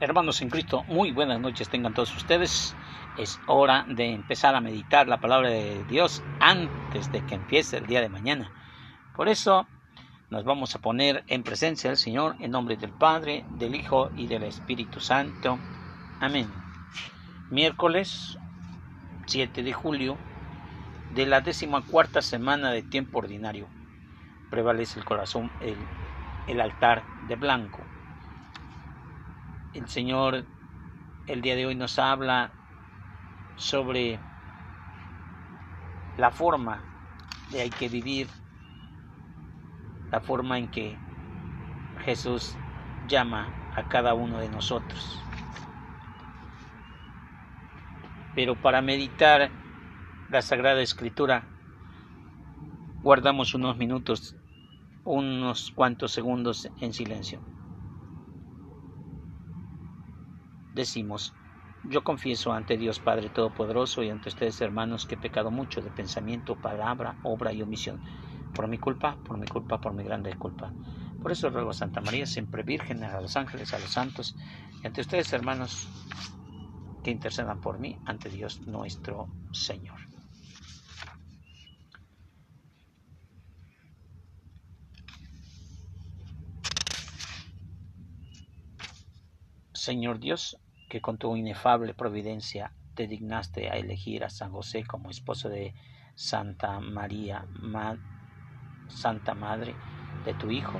Hermanos en Cristo, muy buenas noches tengan todos ustedes. Es hora de empezar a meditar la palabra de Dios antes de que empiece el día de mañana. Por eso nos vamos a poner en presencia del Señor en nombre del Padre, del Hijo y del Espíritu Santo. Amén. Miércoles 7 de julio de la décima cuarta semana de tiempo ordinario. Prevalece el corazón, el, el altar de blanco el Señor el día de hoy nos habla sobre la forma de hay que vivir, la forma en que Jesús llama a cada uno de nosotros. Pero para meditar la Sagrada Escritura, guardamos unos minutos, unos cuantos segundos en silencio. Decimos, yo confieso ante Dios Padre Todopoderoso y ante ustedes hermanos que he pecado mucho de pensamiento, palabra, obra y omisión. Por mi culpa, por mi culpa, por mi grande culpa. Por eso ruego a Santa María, siempre Virgen, a los ángeles, a los santos y ante ustedes hermanos que intercedan por mí ante Dios nuestro Señor. Señor Dios, que con tu inefable providencia te dignaste a elegir a San José como esposo de Santa María, Santa Madre de tu Hijo,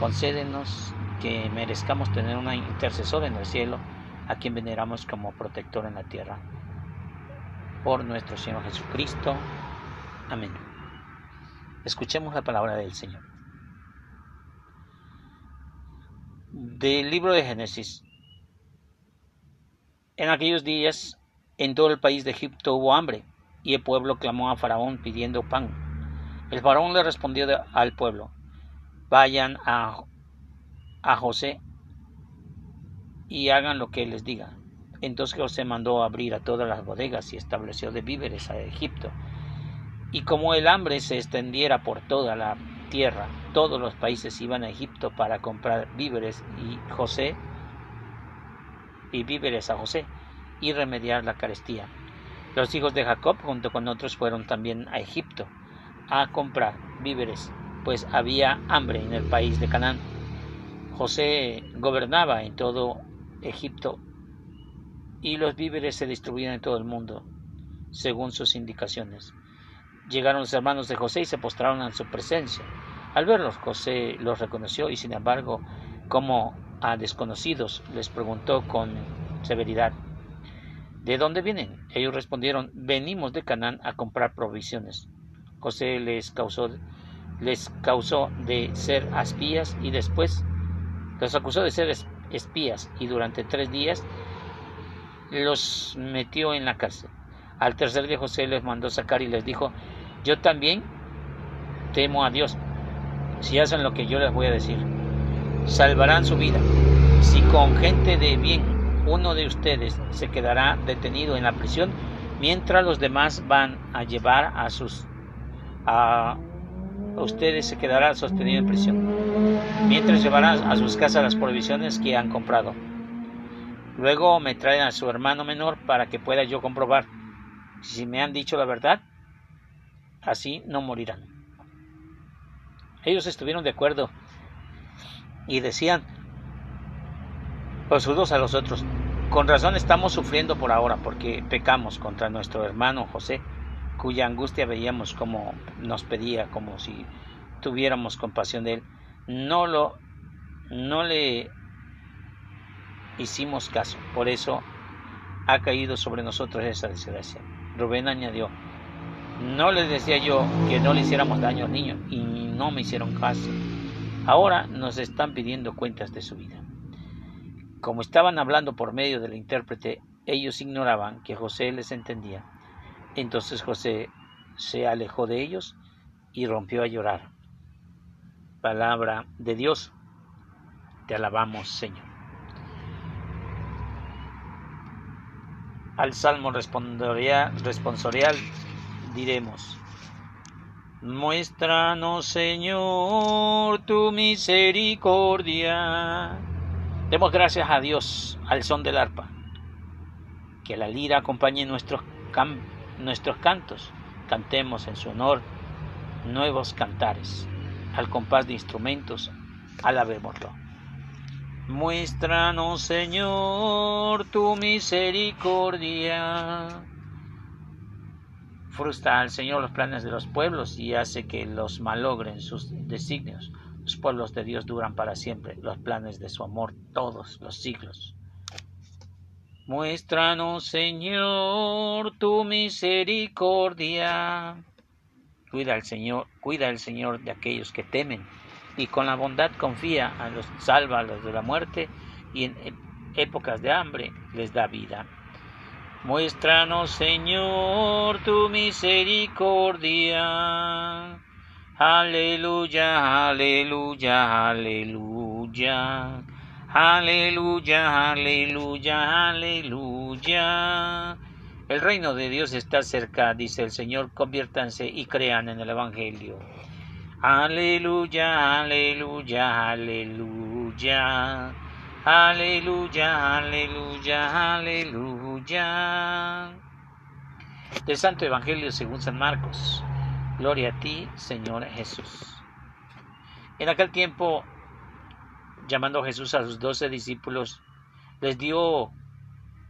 concédenos que merezcamos tener una intercesora en el cielo, a quien veneramos como protector en la tierra. Por nuestro Señor Jesucristo. Amén. Escuchemos la palabra del Señor. Del libro de Génesis. En aquellos días, en todo el país de Egipto hubo hambre, y el pueblo clamó a Faraón pidiendo pan. El faraón le respondió al pueblo, vayan a, a José y hagan lo que les diga. Entonces José mandó abrir a todas las bodegas y estableció de víveres a Egipto. Y como el hambre se extendiera por toda la tierra, todos los países iban a Egipto para comprar víveres y José y víveres a José y remediar la carestía. Los hijos de Jacob junto con otros fueron también a Egipto a comprar víveres, pues había hambre en el país de Canaán. José gobernaba en todo Egipto y los víveres se distribuían en todo el mundo, según sus indicaciones. Llegaron los hermanos de José y se postraron en su presencia. Al verlos, José los reconoció y sin embargo, como a desconocidos, les preguntó con severidad, ¿de dónde vienen? Ellos respondieron, venimos de Canaán a comprar provisiones. José les causó, les causó de ser espías y después los acusó de ser espías y durante tres días los metió en la cárcel. Al tercer día José les mandó sacar y les dijo, yo también temo a Dios, si hacen lo que yo les voy a decir salvarán su vida. Si con gente de bien uno de ustedes se quedará detenido en la prisión, mientras los demás van a llevar a sus a ustedes se quedará sostenido en prisión, mientras llevarán a sus casas las provisiones que han comprado. Luego me traen a su hermano menor para que pueda yo comprobar si me han dicho la verdad, así no morirán. Ellos estuvieron de acuerdo y decían los unos a los otros, con razón estamos sufriendo por ahora porque pecamos contra nuestro hermano José, cuya angustia veíamos como nos pedía, como si tuviéramos compasión de él. No lo no le hicimos caso, por eso ha caído sobre nosotros esa desgracia. Rubén añadió, no les decía yo que no le hiciéramos daño al niño y no me hicieron caso. Ahora nos están pidiendo cuentas de su vida. Como estaban hablando por medio del intérprete, ellos ignoraban que José les entendía. Entonces José se alejó de ellos y rompió a llorar. Palabra de Dios, te alabamos Señor. Al salmo responsorial diremos, Muéstranos, Señor, tu misericordia Demos gracias a Dios al son del arpa. Que la lira acompañe nuestros, nuestros cantos. Cantemos en su honor nuevos cantares. Al compás de instrumentos, alabémoslo. Muéstranos, Señor, tu misericordia. Frustra al Señor los planes de los pueblos y hace que los malogren sus designios. Los pueblos de Dios duran para siempre, los planes de su amor todos los siglos. Muéstranos, Señor, tu misericordia. Cuida al Señor, cuida al Señor de aquellos que temen y con la bondad confía a los, salva a los de la muerte y en épocas de hambre les da vida. Muéstranos, Señor, tu misericordia. Aleluya, aleluya, aleluya. Aleluya, aleluya, aleluya. El reino de Dios está cerca, dice el Señor, conviértanse y crean en el Evangelio. Aleluya, aleluya, aleluya. Aleluya, aleluya, aleluya. Del Santo Evangelio según San Marcos. Gloria a ti, Señor Jesús. En aquel tiempo, llamando Jesús a sus doce discípulos, les dio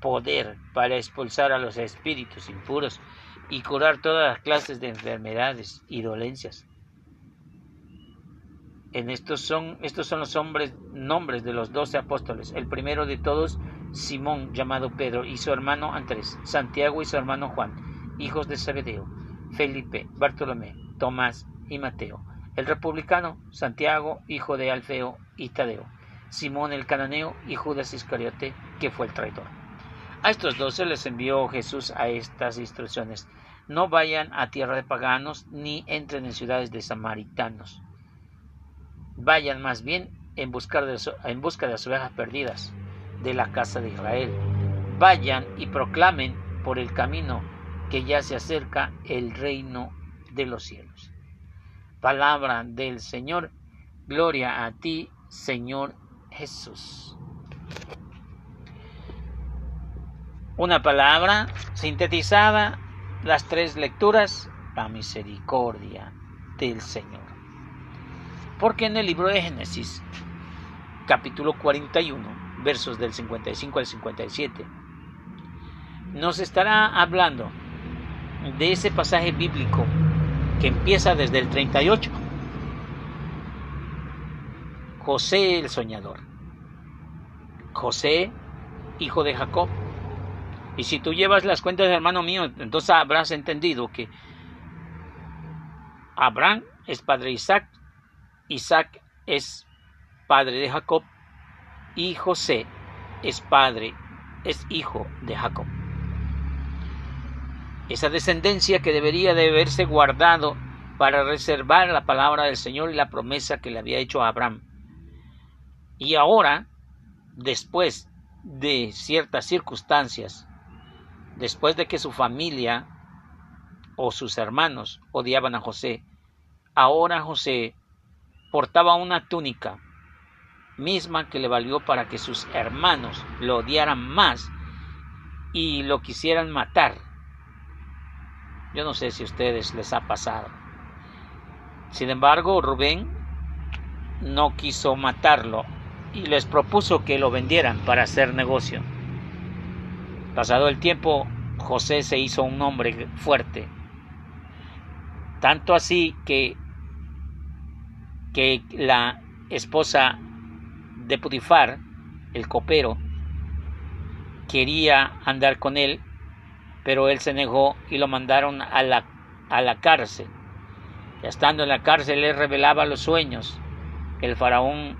poder para expulsar a los espíritus impuros y curar todas las clases de enfermedades y dolencias en estos son, estos son los hombres, nombres de los doce apóstoles. El primero de todos, Simón, llamado Pedro, y su hermano Andrés, Santiago y su hermano Juan, hijos de Zebedeo, Felipe, Bartolomé, Tomás y Mateo. El republicano, Santiago, hijo de Alfeo y Tadeo. Simón el cananeo y Judas Iscariote, que fue el traidor. A estos doce les envió Jesús a estas instrucciones. No vayan a tierra de paganos, ni entren en ciudades de samaritanos Vayan más bien en, de, en busca de las ovejas perdidas de la casa de Israel. Vayan y proclamen por el camino que ya se acerca el reino de los cielos. Palabra del Señor, gloria a ti, Señor Jesús. Una palabra sintetizada, las tres lecturas, la misericordia del Señor. Porque en el libro de Génesis, capítulo 41, versos del 55 al 57, nos estará hablando de ese pasaje bíblico que empieza desde el 38. José el soñador. José, hijo de Jacob. Y si tú llevas las cuentas, hermano mío, entonces habrás entendido que Abraham es padre de Isaac, Isaac es padre de Jacob y José es padre, es hijo de Jacob. Esa descendencia que debería de haberse guardado para reservar la palabra del Señor y la promesa que le había hecho a Abraham. Y ahora, después de ciertas circunstancias, después de que su familia o sus hermanos odiaban a José, ahora José portaba una túnica misma que le valió para que sus hermanos lo odiaran más y lo quisieran matar. Yo no sé si a ustedes les ha pasado. Sin embargo, Rubén no quiso matarlo y les propuso que lo vendieran para hacer negocio. Pasado el tiempo, José se hizo un hombre fuerte, tanto así que que la esposa de Putifar, el copero, quería andar con él, pero él se negó y lo mandaron a la, a la cárcel. Y estando en la cárcel, él revelaba los sueños. El faraón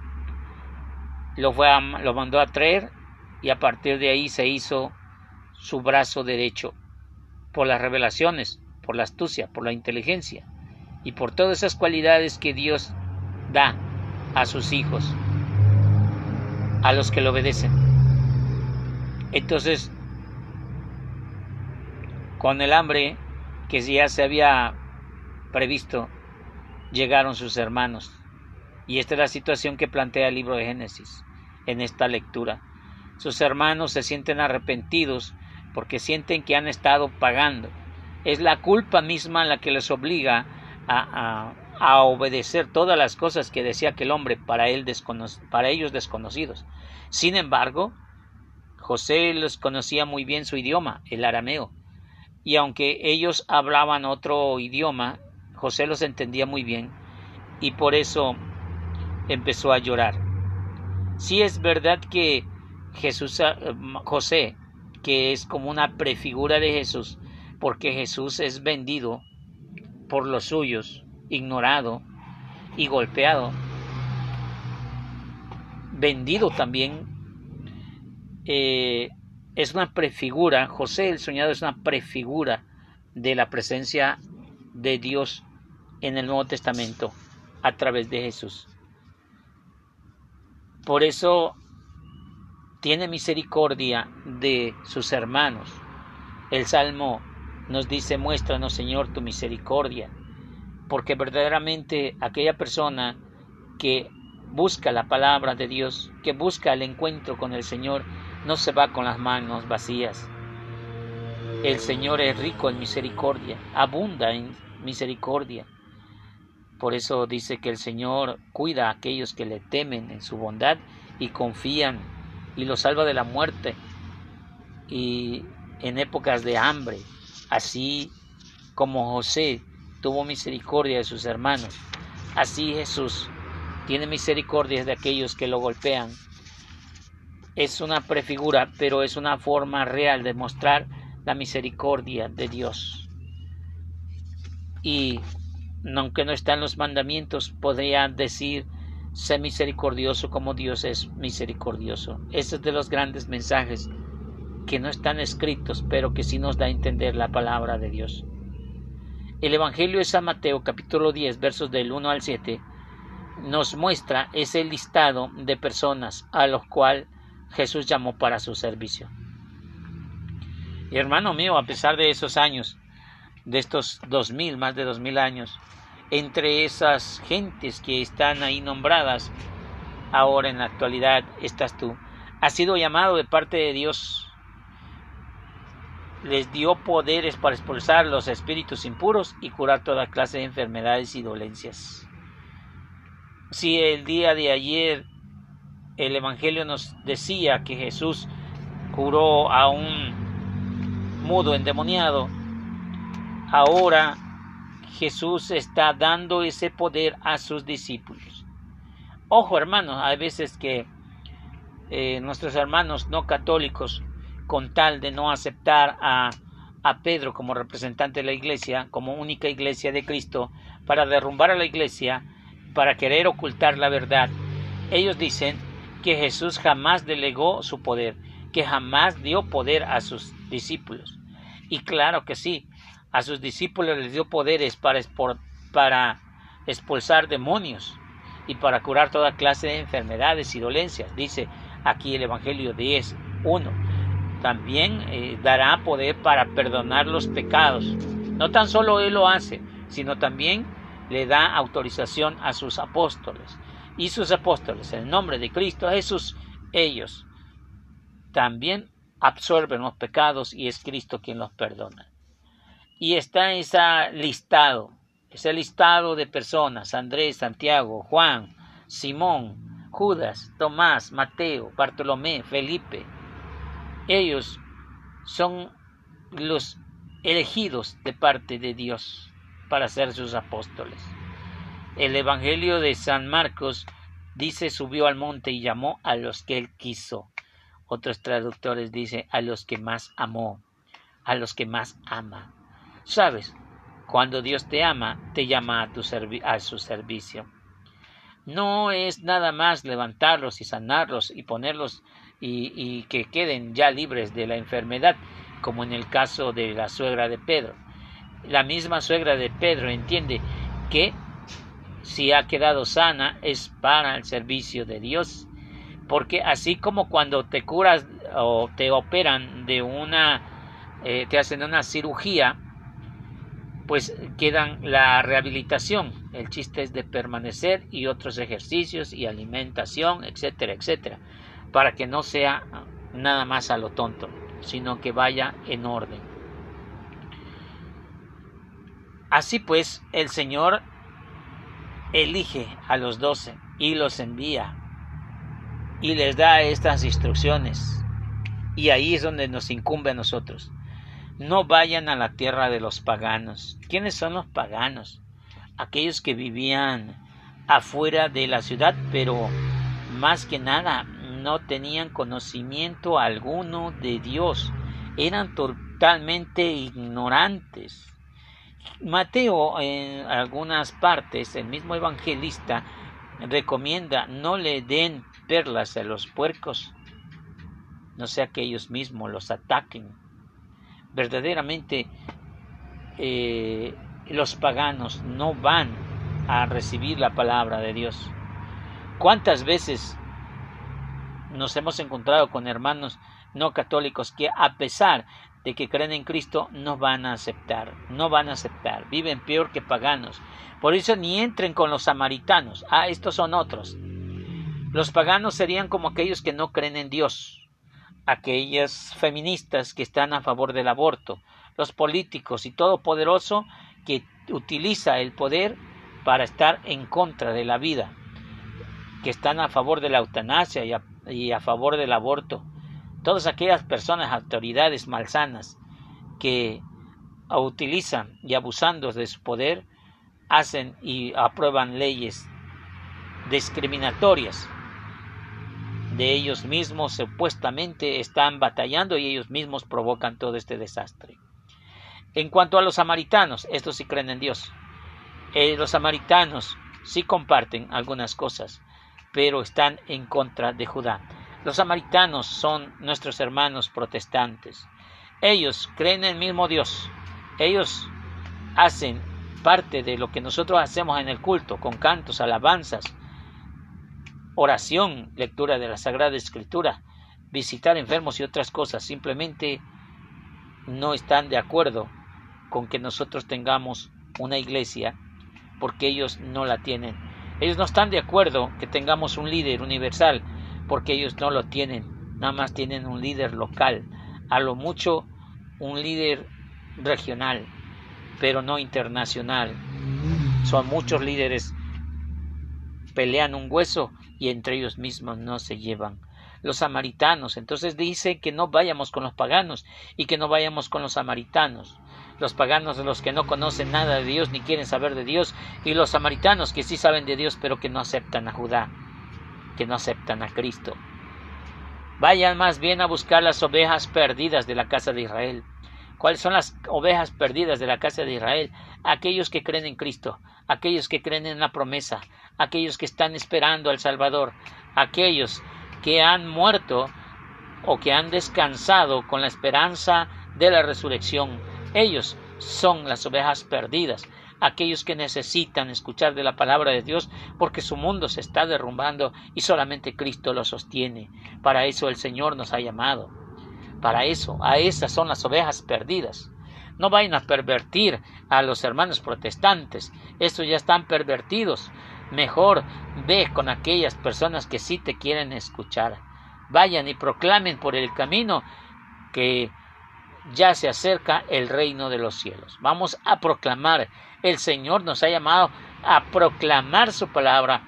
lo, fue lo mandó a traer y a partir de ahí se hizo su brazo derecho por las revelaciones, por la astucia, por la inteligencia y por todas esas cualidades que Dios da a sus hijos, a los que le obedecen. Entonces, con el hambre que ya se había previsto, llegaron sus hermanos. Y esta es la situación que plantea el libro de Génesis. en esta lectura. Sus hermanos se sienten arrepentidos porque sienten que han estado pagando. Es la culpa misma la que les obliga a, obedecer todas las cosas que decía aquel hombre para, él para ellos desconocidos. Sin embargo, José les conocía muy bien su idioma, el arameo, y aunque ellos hablaban otro idioma, José los entendía muy bien y por eso empezó a llorar. Si es verdad que Jesús, eh, José, que es como una prefigura de Jesús, porque Jesús es vendido por los suyos, ignorado y golpeado, vendido también, eh, es una prefigura, José el soñado es una prefigura de la presencia de Dios en el Nuevo Testamento a través de Jesús. Por eso tiene misericordia de sus hermanos. El Salmo nos dice, muéstranos Señor tu misericordia, porque verdaderamente aquella persona que busca la palabra de Dios, que busca el encuentro con el Señor, no se va con las manos vacías. El Señor es rico en misericordia, abunda en misericordia. Por eso dice que el Señor cuida a aquellos que le temen en su bondad y confían y los salva de la muerte y en épocas de hambre, así como José tuvo misericordia de sus hermanos, así Jesús tiene misericordia de aquellos que lo golpean. Es una prefigura, pero es una forma real de mostrar la misericordia de Dios. Y aunque no está en los mandamientos, podría decir, sé misericordioso como Dios es misericordioso. Ese es de los grandes mensajes que no están escritos, pero que sí nos da a entender la palabra de Dios. El Evangelio de San Mateo capítulo 10 versos del 1 al 7 nos muestra ese listado de personas a los cuales Jesús llamó para su servicio. Y hermano mío, a pesar de esos años, de estos dos mil, más de dos mil años, entre esas gentes que están ahí nombradas, ahora en la actualidad estás tú. Has sido llamado de parte de Dios. Les dio poderes para expulsar los espíritus impuros y curar toda clase de enfermedades y dolencias. Si el día de ayer el Evangelio nos decía que Jesús curó a un mudo endemoniado, ahora Jesús está dando ese poder a sus discípulos. Ojo hermanos, hay veces que eh, nuestros hermanos no católicos, con tal de no aceptar a, a Pedro como representante de la iglesia, como única iglesia de Cristo, para derrumbar a la iglesia, para querer ocultar la verdad, ellos dicen que Jesús jamás delegó su poder, que jamás dio poder a sus discípulos. Y claro que sí, a sus discípulos les dio poderes para, para expulsar demonios y para curar toda clase de enfermedades y dolencias. Dice aquí el Evangelio 10, 1. También eh, dará poder para perdonar los pecados. No tan solo Él lo hace, sino también le da autorización a sus apóstoles. Y sus apóstoles, en el nombre de Cristo Jesús, ellos también absorben los pecados y es Cristo quien los perdona. Y está ese listado, ese listado de personas, Andrés, Santiago, Juan, Simón, Judas, Tomás, Mateo, Bartolomé, Felipe. Ellos son los elegidos de parte de Dios para ser sus apóstoles. El Evangelio de San Marcos dice subió al monte y llamó a los que él quiso. Otros traductores dicen a los que más amó, a los que más ama. Sabes, cuando Dios te ama, te llama a, tu a su servicio. No es nada más levantarlos y sanarlos y ponerlos y, y que queden ya libres de la enfermedad, como en el caso de la suegra de Pedro. La misma suegra de Pedro entiende que si ha quedado sana es para el servicio de Dios. Porque así como cuando te curas o te operan de una, eh, te hacen una cirugía, pues quedan la rehabilitación. El chiste es de permanecer y otros ejercicios y alimentación, etcétera, etcétera. para que no sea nada más a lo tonto, sino que vaya en orden. Así pues, el Señor elige a los doce y los envía y les da estas instrucciones. Y ahí es donde nos incumbe a nosotros. No vayan a la tierra de los paganos. ¿Quiénes son los paganos? Aquellos que vivían afuera de la ciudad, pero más que nada no tenían conocimiento alguno de Dios. Eran totalmente ignorantes. Mateo en algunas partes, el mismo evangelista, recomienda no le den perlas a los puercos, no sea que ellos mismos los ataquen. Verdaderamente eh, los paganos no van a recibir la palabra de Dios. ¿Cuántas veces nos hemos encontrado con hermanos no católicos que a pesar de que creen en Cristo no van a aceptar, no van a aceptar, viven peor que paganos. Por eso ni entren con los samaritanos. Ah, estos son otros. Los paganos serían como aquellos que no creen en Dios, aquellas feministas que están a favor del aborto, los políticos y todo poderoso que utiliza el poder para estar en contra de la vida, que están a favor de la eutanasia y a favor del aborto. Todas aquellas personas, autoridades malsanas que utilizan y abusando de su poder, hacen y aprueban leyes discriminatorias de ellos mismos supuestamente están batallando y ellos mismos provocan todo este desastre. En cuanto a los samaritanos, estos sí creen en Dios. Eh, los samaritanos sí comparten algunas cosas, pero están en contra de Judá. Los samaritanos son nuestros hermanos protestantes. Ellos creen en el mismo Dios. Ellos hacen parte de lo que nosotros hacemos en el culto, con cantos, alabanzas, oración, lectura de la Sagrada Escritura, visitar enfermos y otras cosas. Simplemente no están de acuerdo con que nosotros tengamos una iglesia porque ellos no la tienen. Ellos no están de acuerdo que tengamos un líder universal porque ellos no lo tienen. Nada más tienen un líder local, a lo mucho un líder regional, pero no internacional. Son muchos líderes pelean un hueso y entre ellos mismos no se llevan. Los samaritanos, entonces dice que no vayamos con los paganos y que no vayamos con los samaritanos. Los paganos, los que no conocen nada de Dios ni quieren saber de Dios, y los samaritanos que sí saben de Dios pero que no aceptan a Judá, que no aceptan a Cristo. Vayan más bien a buscar las ovejas perdidas de la casa de Israel. ¿Cuáles son las ovejas perdidas de la casa de Israel? Aquellos que creen en Cristo, aquellos que creen en la promesa, aquellos que están esperando al Salvador, aquellos que han muerto o que han descansado con la esperanza de la resurrección. Ellos son las ovejas perdidas, aquellos que necesitan escuchar de la palabra de Dios porque su mundo se está derrumbando y solamente Cristo lo sostiene. Para eso el Señor nos ha llamado. Para eso, a esas son las ovejas perdidas. No vayan a pervertir a los hermanos protestantes. Estos ya están pervertidos. Mejor ve con aquellas personas que sí te quieren escuchar. Vayan y proclamen por el camino que ya se acerca el reino de los cielos. Vamos a proclamar. El Señor nos ha llamado a proclamar su palabra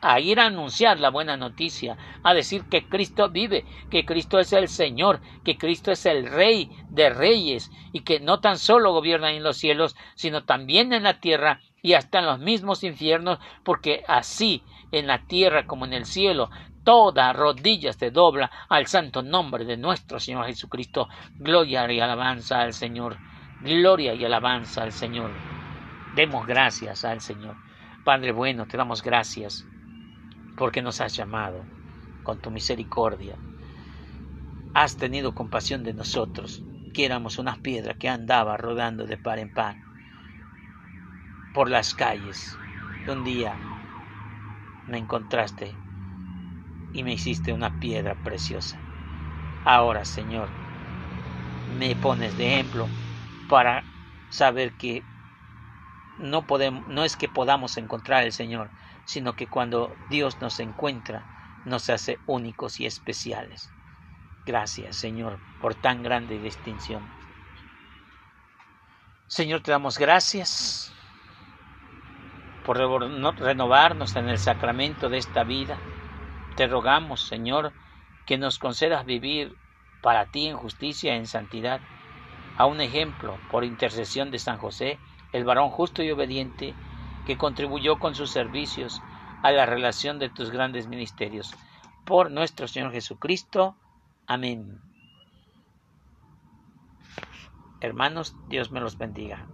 a ir a anunciar la buena noticia, a decir que Cristo vive, que Cristo es el Señor, que Cristo es el Rey de reyes y que no tan solo gobierna en los cielos, sino también en la tierra y hasta en los mismos infiernos, porque así en la tierra como en el cielo toda rodilla se dobla al santo nombre de nuestro Señor Jesucristo. Gloria y alabanza al Señor. Gloria y alabanza al Señor. Demos gracias al Señor. Padre bueno, te damos gracias porque nos has llamado con tu misericordia. Has tenido compasión de nosotros, que éramos una piedra que andaba rodando de par en par por las calles. un día me encontraste y me hiciste una piedra preciosa. Ahora, Señor, me pones de ejemplo para saber que no, podemos, no es que podamos encontrar al Señor, sino que cuando Dios nos encuentra, nos hace únicos y especiales. Gracias, Señor, por tan grande distinción. Señor, te damos gracias por renovarnos en el sacramento de esta vida. Te rogamos, Señor, que nos concedas vivir para ti en justicia y en santidad. A un ejemplo, por intercesión de San José, el varón justo y obediente, que contribuyó con sus servicios a la relación de tus grandes ministerios. Por nuestro Señor Jesucristo. Amén. Hermanos, Dios me los bendiga.